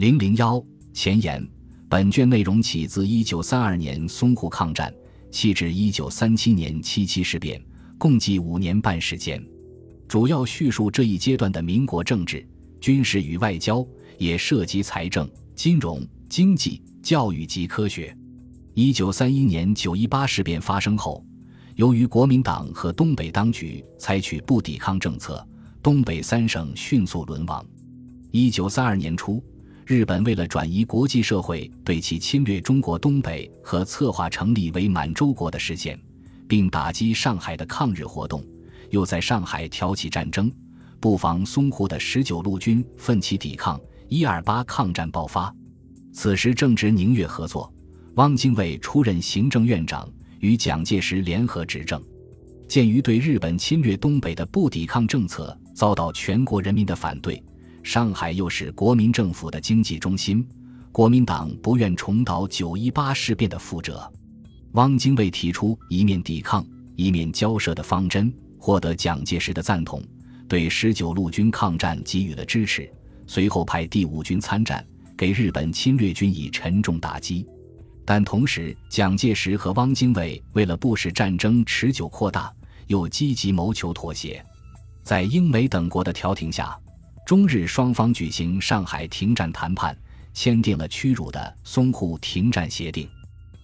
零零幺前言：本卷内容起自一九三二年淞沪抗战，系至一九三七年七七事变，共计五年半时间，主要叙述这一阶段的民国政治、军事与外交，也涉及财政、金融、经济、教育及科学。一九三一年九一八事变发生后，由于国民党和东北当局采取不抵抗政策，东北三省迅速沦亡。一九三二年初。日本为了转移国际社会对其侵略中国东北和策划成立为满洲国的视线，并打击上海的抗日活动，又在上海挑起战争，布防淞沪的十九路军奋起抵抗，一二八抗战爆发。此时正值宁粤合作，汪精卫出任行政院长，与蒋介石联合执政。鉴于对日本侵略东北的不抵抗政策遭到全国人民的反对。上海又是国民政府的经济中心，国民党不愿重蹈九一八事变的覆辙。汪精卫提出一面抵抗一面交涉的方针，获得蒋介石的赞同，对十九路军抗战给予了支持。随后派第五军参战，给日本侵略军以沉重打击。但同时，蒋介石和汪精卫为了不使战争持久扩大，又积极谋求妥协。在英美等国的调停下。中日双方举行上海停战谈判，签订了屈辱的淞沪停战协定。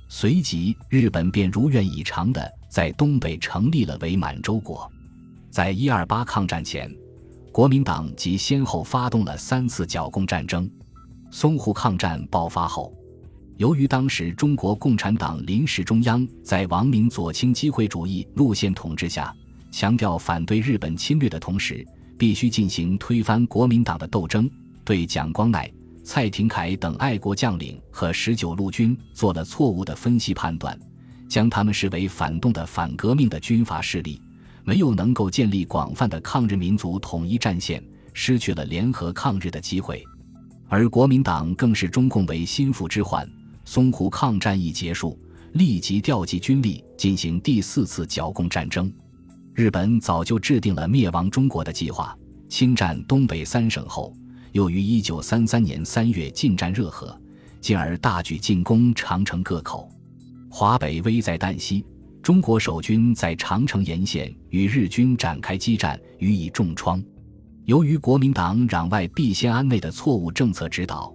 随即，日本便如愿以偿地在东北成立了伪满洲国。在一二八抗战前，国民党即先后发动了三次剿共战争。淞沪抗战爆发后，由于当时中国共产党临时中央在王明左倾机会主义路线统治下，强调反对日本侵略的同时，必须进行推翻国民党的斗争，对蒋光鼐、蔡廷锴等爱国将领和十九路军做了错误的分析判断，将他们视为反动的反革命的军阀势力，没有能够建立广泛的抗日民族统一战线，失去了联合抗日的机会。而国民党更是中共为心腹之患。淞沪抗战一结束，立即调集军力进行第四次剿共战争。日本早就制定了灭亡中国的计划。侵占东北三省后，又于一九三三年三月进占热河，进而大举进攻长城各口。华北危在旦夕，中国守军在长城沿线与日军展开激战，予以重创。由于国民党攘外必先安内的错误政策指导，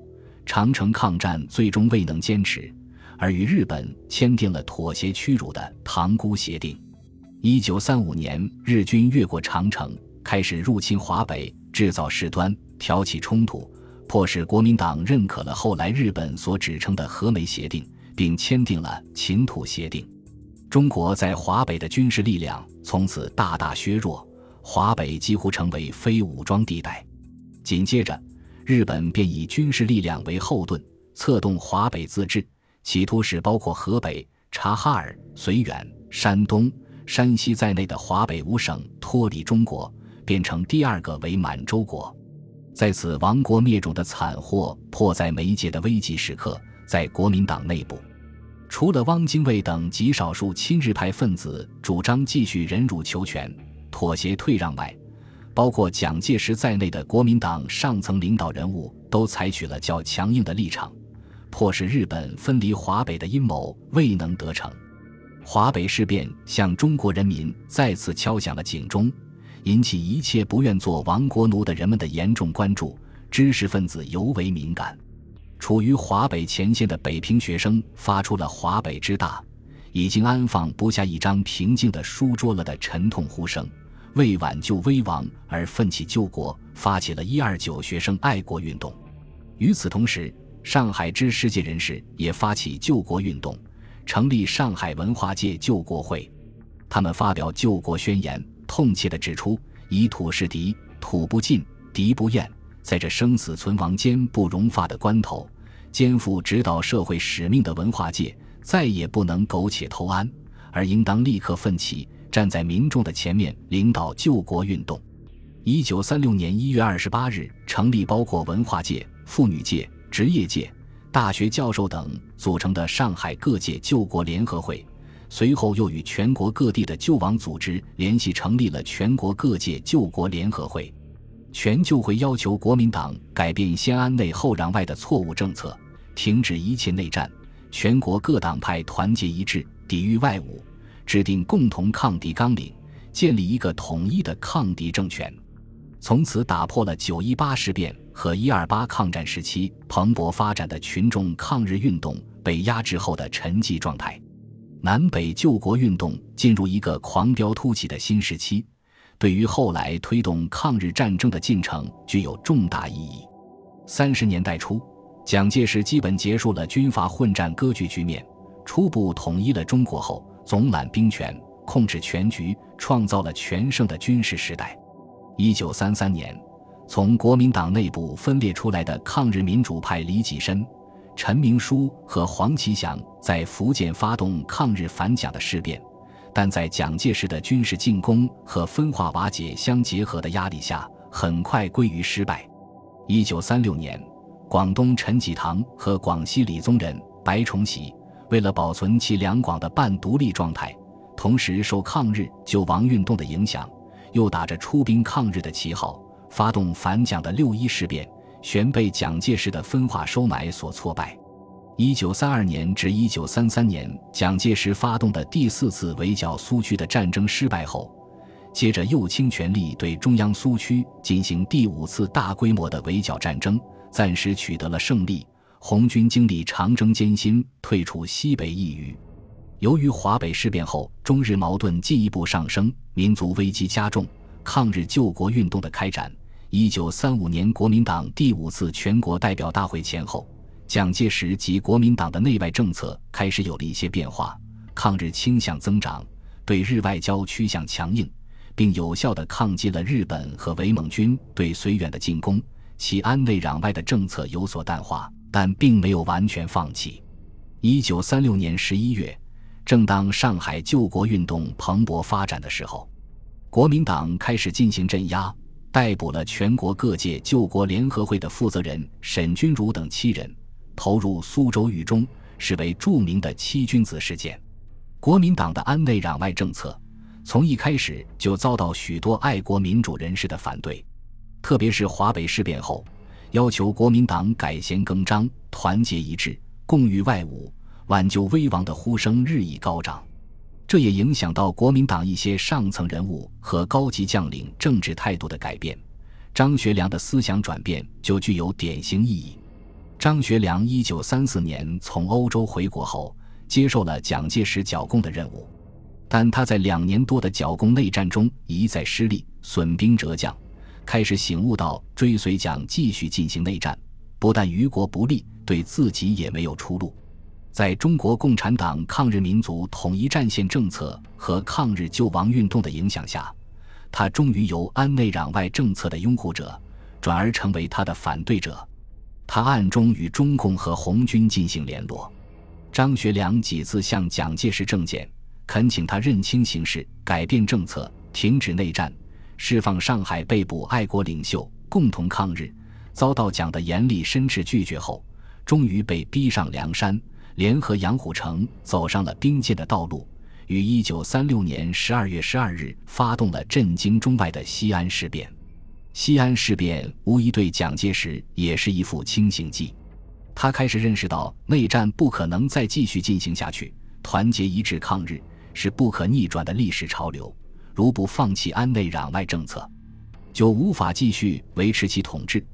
长城抗战最终未能坚持，而与日本签订了妥协屈辱的《塘沽协定》。一九三五年，日军越过长城，开始入侵华北，制造事端，挑起冲突，迫使国民党认可了后来日本所指称的和美协定，并签订了秦土协定。中国在华北的军事力量从此大大削弱，华北几乎成为非武装地带。紧接着，日本便以军事力量为后盾，策动华北自治，企图使包括河北、察哈尔、绥远、山东。山西在内的华北五省脱离中国，变成第二个伪满洲国。在此亡国灭种的惨祸迫在眉睫的危急时刻，在国民党内部，除了汪精卫等极少数亲日派分子主张继续忍辱求全、妥协退让外，包括蒋介石在内的国民党上层领导人物都采取了较强硬的立场，迫使日本分离华北的阴谋未能得逞。华北事变向中国人民再次敲响了警钟，引起一切不愿做亡国奴的人们的严重关注。知识分子尤为敏感，处于华北前线的北平学生发出了“华北之大，已经安放不下一张平静的书桌了”的沉痛呼声，为挽救危亡而奋起救国，发起了一二九学生爱国运动。与此同时，上海之世界人士也发起救国运动。成立上海文化界救国会，他们发表救国宣言，痛切地指出：以土是敌，土不尽，敌不厌。在这生死存亡间不容发的关头，肩负指导社会使命的文化界再也不能苟且偷安，而应当立刻奋起，站在民众的前面，领导救国运动。一九三六年一月二十八日，成立包括文化界、妇女界、职业界。大学教授等组成的上海各界救国联合会，随后又与全国各地的救亡组织联系，成立了全国各界救国联合会。全就会要求国民党改变先安内后攘外的错误政策，停止一切内战，全国各党派团结一致，抵御外侮，制定共同抗敌纲领，建立一个统一的抗敌政权。从此打破了九一八事变和一二八抗战时期蓬勃发展的群众抗日运动被压制后的沉寂状态，南北救国运动进入一个狂飙突起的新时期，对于后来推动抗日战争的进程具有重大意义。三十年代初，蒋介石基本结束了军阀混战割据局面，初步统一了中国后，总揽兵权，控制全局，创造了全盛的军事时代。一九三三年，从国民党内部分裂出来的抗日民主派李济深、陈明书和黄其祥在福建发动抗日反蒋的事变，但在蒋介石的军事进攻和分化瓦解相结合的压力下，很快归于失败。一九三六年，广东陈济棠和广西李宗仁、白崇禧为了保存其两广的半独立状态，同时受抗日救亡运动的影响。又打着出兵抗日的旗号，发动反蒋的六一事变，旋被蒋介石的分化收买所挫败。一九三二年至一九三三年，蒋介石发动的第四次围剿苏区的战争失败后，接着右倾全力对中央苏区进行第五次大规模的围剿战争，暂时取得了胜利。红军经历长征艰辛，退出西北一隅。由于华北事变后，中日矛盾进一步上升，民族危机加重，抗日救国运动的开展。一九三五年国民党第五次全国代表大会前后，蒋介石及国民党的内外政策开始有了一些变化，抗日倾向增长，对日外交趋向强硬，并有效地抗击了日本和伪蒙军对绥远的进攻。其安内攘外的政策有所淡化，但并没有完全放弃。一九三六年十一月。正当上海救国运动蓬勃发展的时候，国民党开始进行镇压，逮捕了全国各界救国联合会的负责人沈钧儒等七人，投入苏州狱中，是为著名的七君子事件。国民党的安内攘外政策从一开始就遭到许多爱国民主人士的反对，特别是华北事变后，要求国民党改弦更张，团结一致，共御外侮。挽救危亡的呼声日益高涨，这也影响到国民党一些上层人物和高级将领政治态度的改变。张学良的思想转变就具有典型意义。张学良一九三四年从欧洲回国后，接受了蒋介石剿共的任务，但他在两年多的剿共内战中一再失利，损兵折将，开始醒悟到追随蒋继续进行内战，不但于国不利，对自己也没有出路。在中国共产党抗日民族统一战线政策和抗日救亡运动的影响下，他终于由安内攘外政策的拥护者，转而成为他的反对者。他暗中与中共和红军进行联络。张学良几次向蒋介石政见，恳请他认清形势，改变政策，停止内战，释放上海被捕爱国领袖，共同抗日。遭到蒋的严厉申斥拒绝后，终于被逼上梁山。联合杨虎城走上了兵谏的道路，于一九三六年十二月十二日发动了震惊中外的西安事变。西安事变无疑对蒋介石也是一副清醒剂，他开始认识到内战不可能再继续进行下去，团结一致抗日是不可逆转的历史潮流。如不放弃安内攘外政策，就无法继续维持其统治，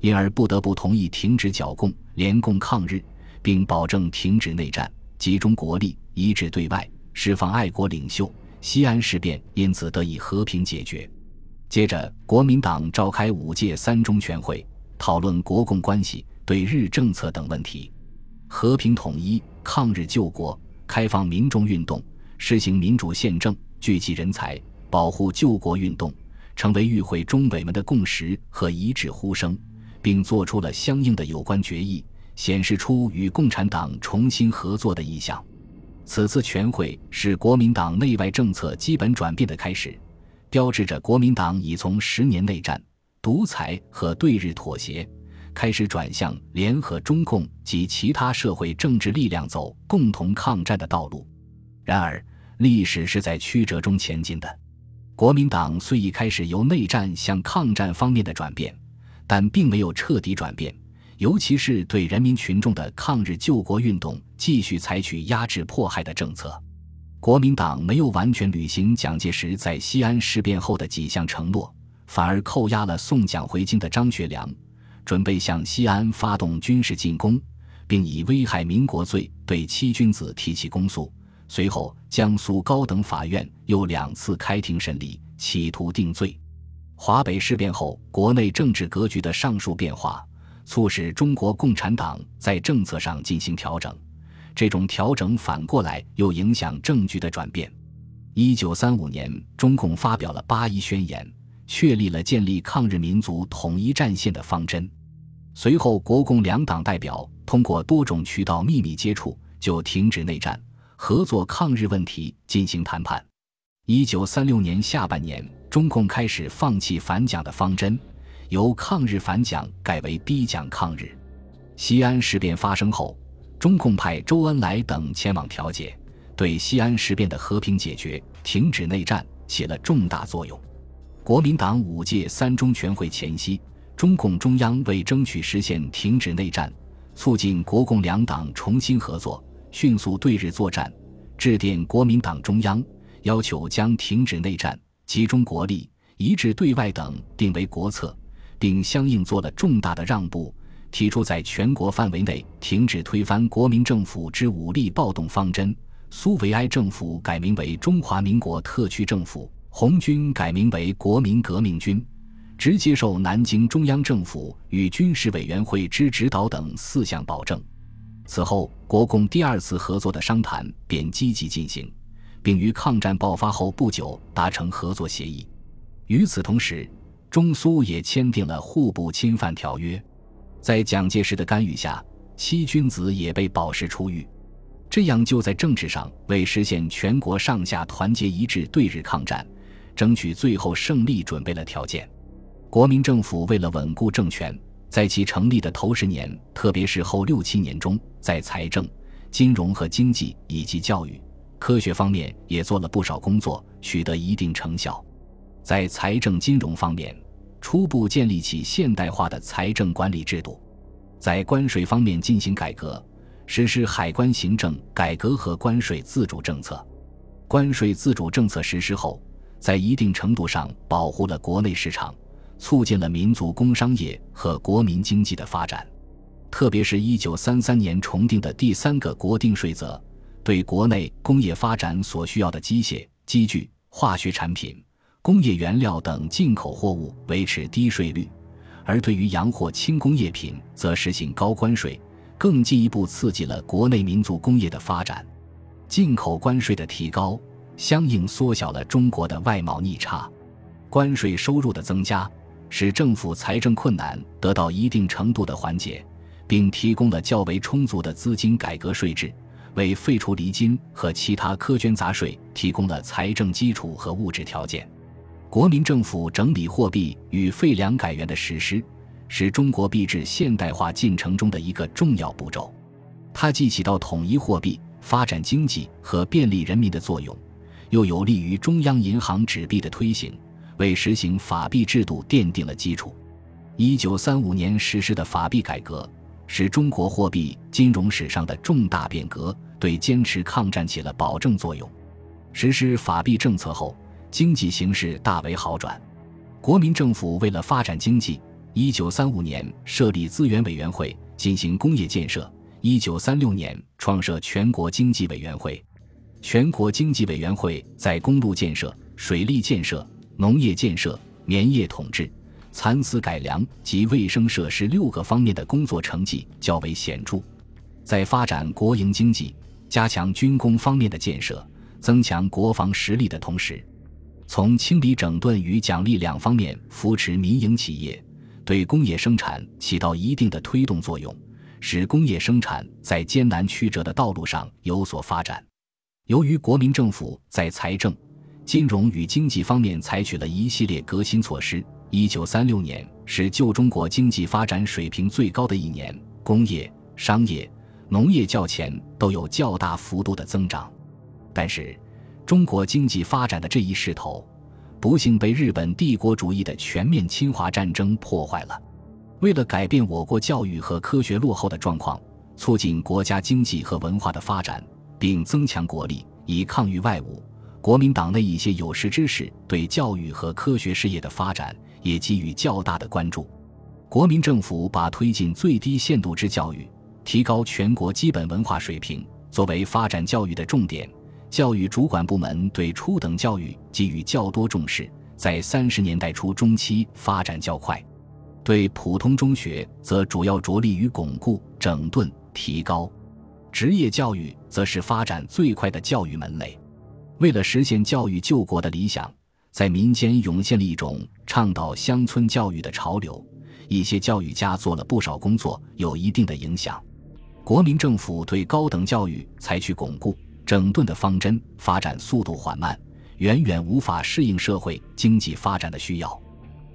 因而不得不同意停止剿共、联共抗日。并保证停止内战，集中国力，一致对外，释放爱国领袖。西安事变因此得以和平解决。接着，国民党召开五届三中全会，讨论国共关系、对日政策等问题。和平统一、抗日救国、开放民众运动、实行民主宪政、聚集人才、保护救国运动，成为与会中委们的共识和一致呼声，并作出了相应的有关决议。显示出与共产党重新合作的意向。此次全会是国民党内外政策基本转变的开始，标志着国民党已从十年内战、独裁和对日妥协，开始转向联合中共及其他社会政治力量走共同抗战的道路。然而，历史是在曲折中前进的。国民党虽已开始由内战向抗战方面的转变，但并没有彻底转变，尤其是对人民群众的抗日救国运动继续采取压制迫害的政策。国民党没有完全履行蒋介石在西安事变后的几项承诺，反而扣押了送蒋回京的张学良，准备向西安发动军事进攻，并以危害民国罪对七君子提起公诉。随后，江苏高等法院又两次开庭审理，企图定罪。华北事变后，国内政治格局的上述变化，促使中国共产党在政策上进行调整。这种调整反过来又影响政局的转变。一九三五年，中共发表了八一宣言，确立了建立抗日民族统一战线的方针。随后，国共两党代表通过多种渠道秘密接触，就停止内战。合作抗日问题进行谈判。一九三六年下半年，中共开始放弃反蒋的方针，由抗日反蒋改为逼蒋抗日。西安事变发生后，中共派周恩来等前往调解，对西安事变的和平解决、停止内战起了重大作用。国民党五届三中全会前夕，中共中央为争取实现停止内战，促进国共两党重新合作。迅速对日作战，致电国民党中央，要求将停止内战、集中国力、一致对外等定为国策，并相应做了重大的让步，提出在全国范围内停止推翻国民政府之武力暴动方针。苏维埃政府改名为中华民国特区政府，红军改名为国民革命军，直接受南京中央政府与军事委员会之指导等四项保证。此后，国共第二次合作的商谈便积极进行，并于抗战爆发后不久达成合作协议。与此同时，中苏也签订了互不侵犯条约。在蒋介石的干预下，七君子也被保释出狱，这样就在政治上为实现全国上下团结一致对日抗战、争取最后胜利准备了条件。国民政府为了稳固政权。在其成立的头十年，特别是后六七年中，在财政、金融和经济以及教育、科学方面也做了不少工作，取得一定成效。在财政金融方面，初步建立起现代化的财政管理制度；在关税方面进行改革，实施海关行政改革和关税自主政策。关税自主政策实施后，在一定程度上保护了国内市场。促进了民族工商业和国民经济的发展，特别是一九三三年重定的第三个国定税则，对国内工业发展所需要的机械、机具、化学产品、工业原料等进口货物维持低税率，而对于洋货轻工业品则实行高关税，更进一步刺激了国内民族工业的发展。进口关税的提高，相应缩小了中国的外贸逆差，关税收入的增加。使政府财政困难得到一定程度的缓解，并提供了较为充足的资金改革税制，为废除厘金和其他苛捐杂税提供了财政基础和物质条件。国民政府整理货币与废粮改元的实施，是中国币制现代化进程中的一个重要步骤。它既起到统一货币、发展经济和便利人民的作用，又有利于中央银行纸币的推行。为实行法币制度奠定了基础。一九三五年实施的法币改革，是中国货币金融史上的重大变革，对坚持抗战起了保证作用。实施法币政策后，经济形势大为好转。国民政府为了发展经济，一九三五年设立资源委员会进行工业建设。一九三六年创设全国经济委员会。全国经济委员会在公路建设、水利建设。农业建设、棉业统治、蚕丝改良及卫生设施六个方面的工作成绩较为显著。在发展国营经济、加强军工方面的建设、增强国防实力的同时，从清理整顿与奖励两方面扶持民营企业，对工业生产起到一定的推动作用，使工业生产在艰难曲折的道路上有所发展。由于国民政府在财政，金融与经济方面采取了一系列革新措施。一九三六年是旧中国经济发展水平最高的一年，工业、商业、农业较前都有较大幅度的增长。但是，中国经济发展的这一势头，不幸被日本帝国主义的全面侵华战争破坏了。为了改变我国教育和科学落后的状况，促进国家经济和文化的发展，并增强国力以抗御外侮，国民党内一些有识之士对教育和科学事业的发展也给予较大的关注。国民政府把推进最低限度之教育，提高全国基本文化水平作为发展教育的重点。教育主管部门对初等教育给予较多重视，在三十年代初中期发展较快。对普通中学则主要着力于巩固、整顿、提高；职业教育则是发展最快的教育门类。为了实现教育救国的理想，在民间涌现了一种倡导乡村教育的潮流。一些教育家做了不少工作，有一定的影响。国民政府对高等教育采取巩固、整顿的方针，发展速度缓慢，远远无法适应社会经济发展的需要。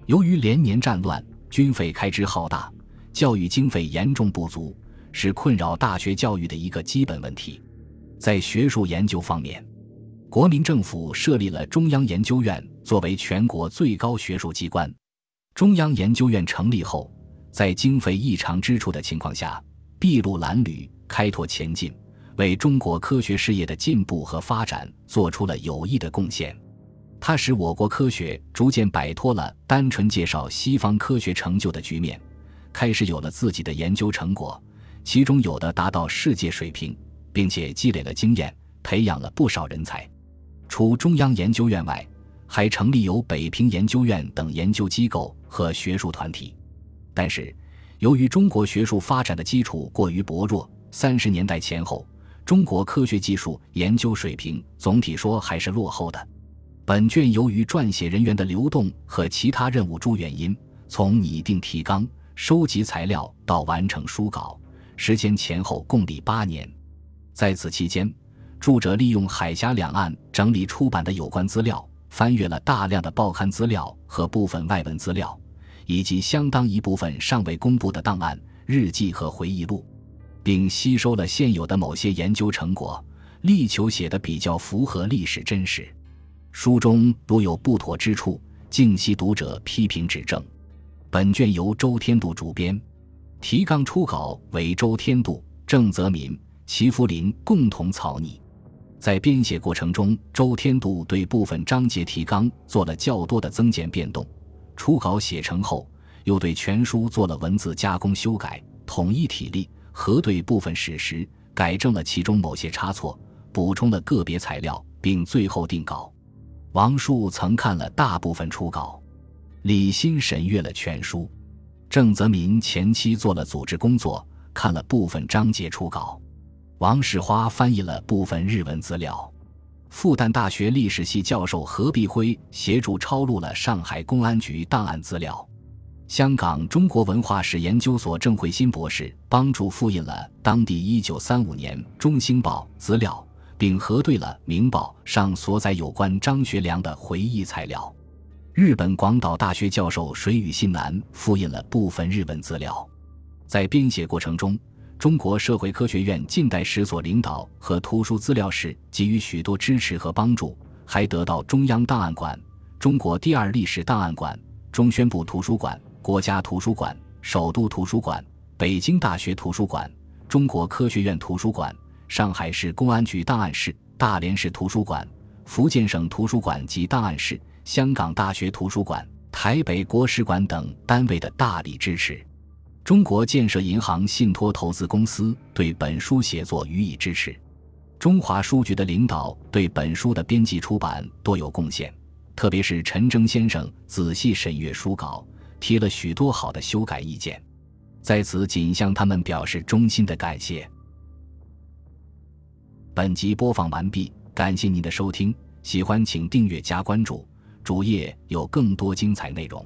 由于连年战乱，军费开支浩大，教育经费严重不足，是困扰大学教育的一个基本问题。在学术研究方面，国民政府设立了中央研究院作为全国最高学术机关。中央研究院成立后，在经费异常支出的情况下，筚路蓝缕，开拓前进，为中国科学事业的进步和发展做出了有益的贡献。它使我国科学逐渐摆脱了单纯介绍西方科学成就的局面，开始有了自己的研究成果，其中有的达到世界水平，并且积累了经验，培养了不少人才。除中央研究院外，还成立有北平研究院等研究机构和学术团体，但是由于中国学术发展的基础过于薄弱，三十年代前后，中国科学技术研究水平总体说还是落后的。本卷由于撰写人员的流动和其他任务诸原因，从拟定提纲、收集材料到完成书稿，时间前后共历八年。在此期间，著者利用海峡两岸整理出版的有关资料。翻阅了大量的报刊资料和部分外文资料，以及相当一部分尚未公布的档案、日记和回忆录，并吸收了现有的某些研究成果，力求写得比较符合历史真实。书中如有不妥之处，敬希读者批评指正。本卷由周天度主编，提纲初稿为周天度、郑泽民、齐福林共同草拟。在编写过程中，周天度对部分章节提纲做了较多的增减变动。初稿写成后，又对全书做了文字加工修改，统一体例，核对部分史实，改正了其中某些差错，补充了个别材料，并最后定稿。王树曾看了大部分初稿，李欣审阅了全书，郑泽民前期做了组织工作，看了部分章节初稿。王世花翻译了部分日文资料，复旦大学历史系教授何必辉协助抄录了上海公安局档案资料，香港中国文化史研究所郑慧新博士帮助复印了当地一九三五年《中兴报》资料，并核对了《明报》上所载有关张学良的回忆材料。日本广岛大学教授水羽信男复印了部分日文资料，在编写过程中。中国社会科学院近代史所领导和图书资料室给予许多支持和帮助，还得到中央档案馆、中国第二历史档案馆、中宣部图书馆、国家图书馆、首都图书馆、北京大学图书馆、中国科学院图书馆、上海市公安局档案室、大连市图书馆、福建省图书馆及档案室、香港大学图书馆、台北国史馆等单位的大力支持。中国建设银行信托投资公司对本书写作予以支持，中华书局的领导对本书的编辑出版多有贡献，特别是陈征先生仔细审阅书稿，提了许多好的修改意见，在此仅向他们表示衷心的感谢。本集播放完毕，感谢您的收听，喜欢请订阅加关注，主页有更多精彩内容。